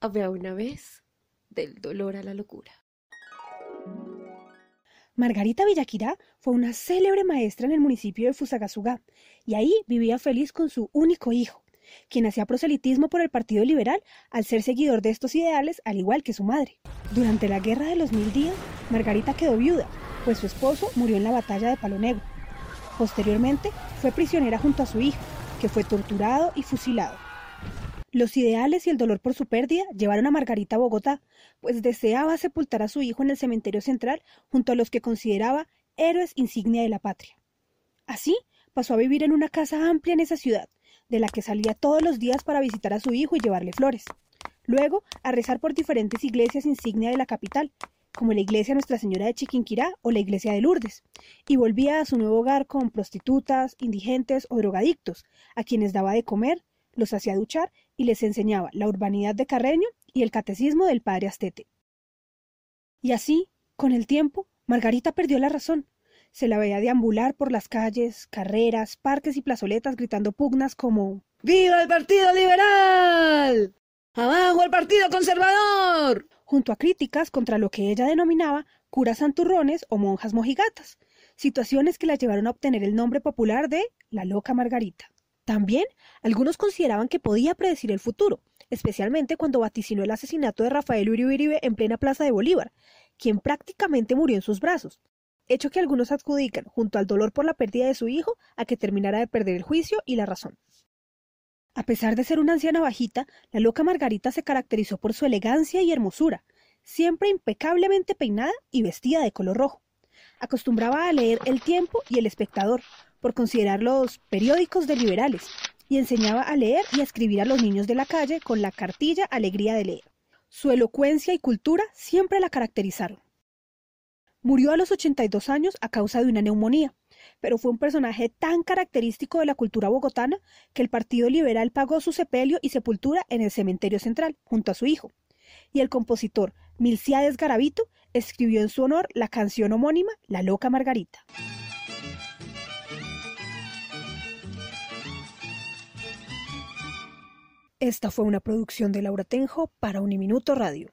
Había una vez del dolor a la locura. Margarita Villaquirá fue una célebre maestra en el municipio de Fusagasugá y ahí vivía feliz con su único hijo, quien hacía proselitismo por el Partido Liberal al ser seguidor de estos ideales al igual que su madre. Durante la Guerra de los Mil Días, Margarita quedó viuda, pues su esposo murió en la batalla de Palo Negro. Posteriormente, fue prisionera junto a su hijo, que fue torturado y fusilado. Los ideales y el dolor por su pérdida llevaron a Margarita a Bogotá, pues deseaba sepultar a su hijo en el cementerio central junto a los que consideraba héroes insignia de la patria. Así pasó a vivir en una casa amplia en esa ciudad, de la que salía todos los días para visitar a su hijo y llevarle flores. Luego, a rezar por diferentes iglesias insignia de la capital, como la iglesia Nuestra Señora de Chiquinquirá o la iglesia de Lourdes, y volvía a su nuevo hogar con prostitutas, indigentes o drogadictos, a quienes daba de comer, los hacía duchar y les enseñaba la urbanidad de Carreño y el catecismo del padre Astete. Y así, con el tiempo, Margarita perdió la razón. Se la veía deambular por las calles, carreras, parques y plazoletas gritando pugnas como ¡Viva el Partido Liberal! ¡Abajo el Partido Conservador! junto a críticas contra lo que ella denominaba curas santurrones o monjas mojigatas, situaciones que la llevaron a obtener el nombre popular de la loca Margarita. También algunos consideraban que podía predecir el futuro, especialmente cuando vaticinó el asesinato de Rafael Uribe en plena Plaza de Bolívar, quien prácticamente murió en sus brazos, hecho que algunos adjudican, junto al dolor por la pérdida de su hijo, a que terminara de perder el juicio y la razón. A pesar de ser una anciana bajita, la loca Margarita se caracterizó por su elegancia y hermosura, siempre impecablemente peinada y vestida de color rojo. Acostumbraba a leer El Tiempo y El Espectador, por considerar los periódicos de liberales, y enseñaba a leer y a escribir a los niños de la calle con la cartilla Alegría de leer. Su elocuencia y cultura siempre la caracterizaron. Murió a los 82 años a causa de una neumonía, pero fue un personaje tan característico de la cultura bogotana que el Partido Liberal pagó su sepelio y sepultura en el cementerio central, junto a su hijo. Y el compositor Milciades Garavito escribió en su honor la canción homónima La Loca Margarita. Esta fue una producción de Laura Tenjo para Uniminuto Radio.